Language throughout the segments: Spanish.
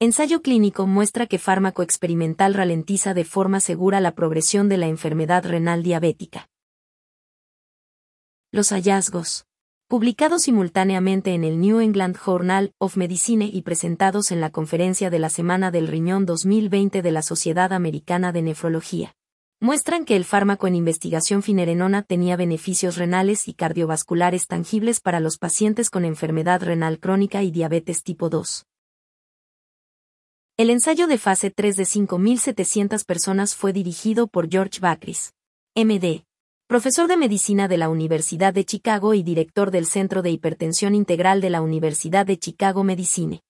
Ensayo clínico muestra que fármaco experimental ralentiza de forma segura la progresión de la enfermedad renal diabética. Los hallazgos. Publicados simultáneamente en el New England Journal of Medicine y presentados en la conferencia de la Semana del Riñón 2020 de la Sociedad Americana de Nefrología muestran que el fármaco en investigación finerenona tenía beneficios renales y cardiovasculares tangibles para los pacientes con enfermedad renal crónica y diabetes tipo 2. El ensayo de fase 3 de 5.700 personas fue dirigido por George Bakris, MD, profesor de medicina de la Universidad de Chicago y director del Centro de Hipertensión Integral de la Universidad de Chicago Medicine.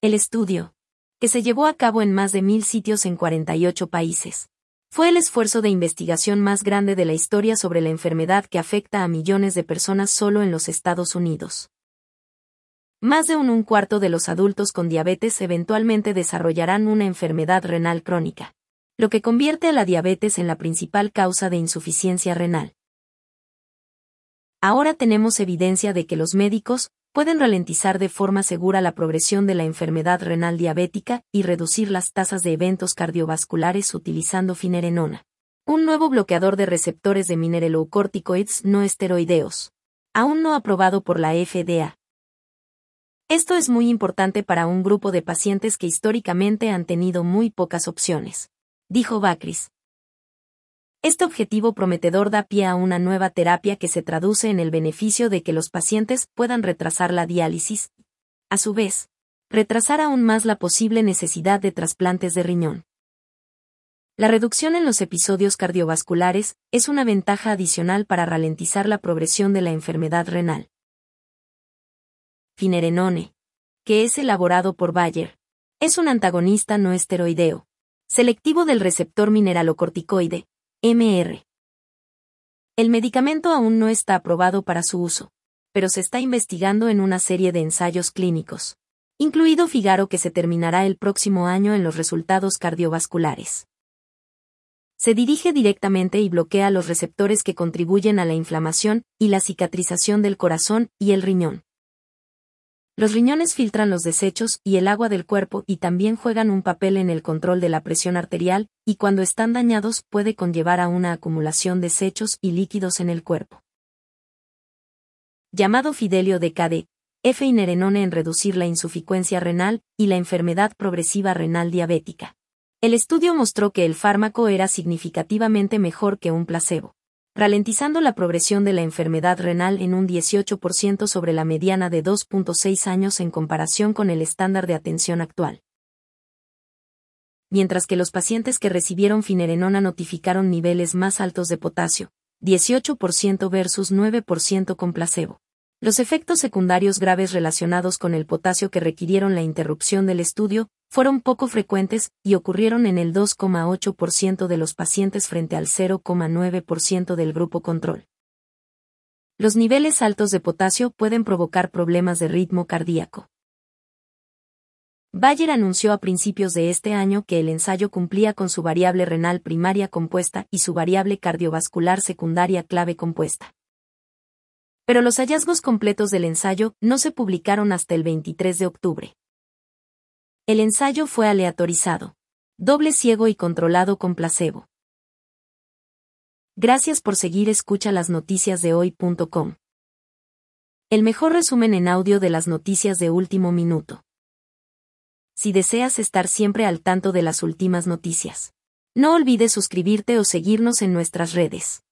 El estudio, que se llevó a cabo en más de mil sitios en 48 países, fue el esfuerzo de investigación más grande de la historia sobre la enfermedad que afecta a millones de personas solo en los Estados Unidos. Más de un, un cuarto de los adultos con diabetes eventualmente desarrollarán una enfermedad renal crónica, lo que convierte a la diabetes en la principal causa de insuficiencia renal. Ahora tenemos evidencia de que los médicos pueden ralentizar de forma segura la progresión de la enfermedad renal diabética y reducir las tasas de eventos cardiovasculares utilizando finerenona, un nuevo bloqueador de receptores de mineralocorticoides no esteroideos, aún no aprobado por la FDA. Esto es muy importante para un grupo de pacientes que históricamente han tenido muy pocas opciones, dijo Bakris. Este objetivo prometedor da pie a una nueva terapia que se traduce en el beneficio de que los pacientes puedan retrasar la diálisis, a su vez, retrasar aún más la posible necesidad de trasplantes de riñón. La reducción en los episodios cardiovasculares es una ventaja adicional para ralentizar la progresión de la enfermedad renal finerenone, que es elaborado por Bayer. Es un antagonista no esteroideo, selectivo del receptor mineralocorticoide, MR. El medicamento aún no está aprobado para su uso, pero se está investigando en una serie de ensayos clínicos, incluido Figaro que se terminará el próximo año en los resultados cardiovasculares. Se dirige directamente y bloquea los receptores que contribuyen a la inflamación y la cicatrización del corazón y el riñón. Los riñones filtran los desechos y el agua del cuerpo y también juegan un papel en el control de la presión arterial, y cuando están dañados puede conllevar a una acumulación de desechos y líquidos en el cuerpo. Llamado Fidelio de KD, F. inerenone en reducir la insuficiencia renal y la enfermedad progresiva renal diabética. El estudio mostró que el fármaco era significativamente mejor que un placebo ralentizando la progresión de la enfermedad renal en un 18% sobre la mediana de 2.6 años en comparación con el estándar de atención actual. Mientras que los pacientes que recibieron finerenona notificaron niveles más altos de potasio, 18% versus 9% con placebo. Los efectos secundarios graves relacionados con el potasio que requirieron la interrupción del estudio fueron poco frecuentes y ocurrieron en el 2,8% de los pacientes frente al 0,9% del grupo control. Los niveles altos de potasio pueden provocar problemas de ritmo cardíaco. Bayer anunció a principios de este año que el ensayo cumplía con su variable renal primaria compuesta y su variable cardiovascular secundaria clave compuesta. Pero los hallazgos completos del ensayo no se publicaron hasta el 23 de octubre. El ensayo fue aleatorizado, doble ciego y controlado con placebo. Gracias por seguir escucha las noticias de hoy.com. El mejor resumen en audio de las noticias de último minuto. Si deseas estar siempre al tanto de las últimas noticias, no olvides suscribirte o seguirnos en nuestras redes.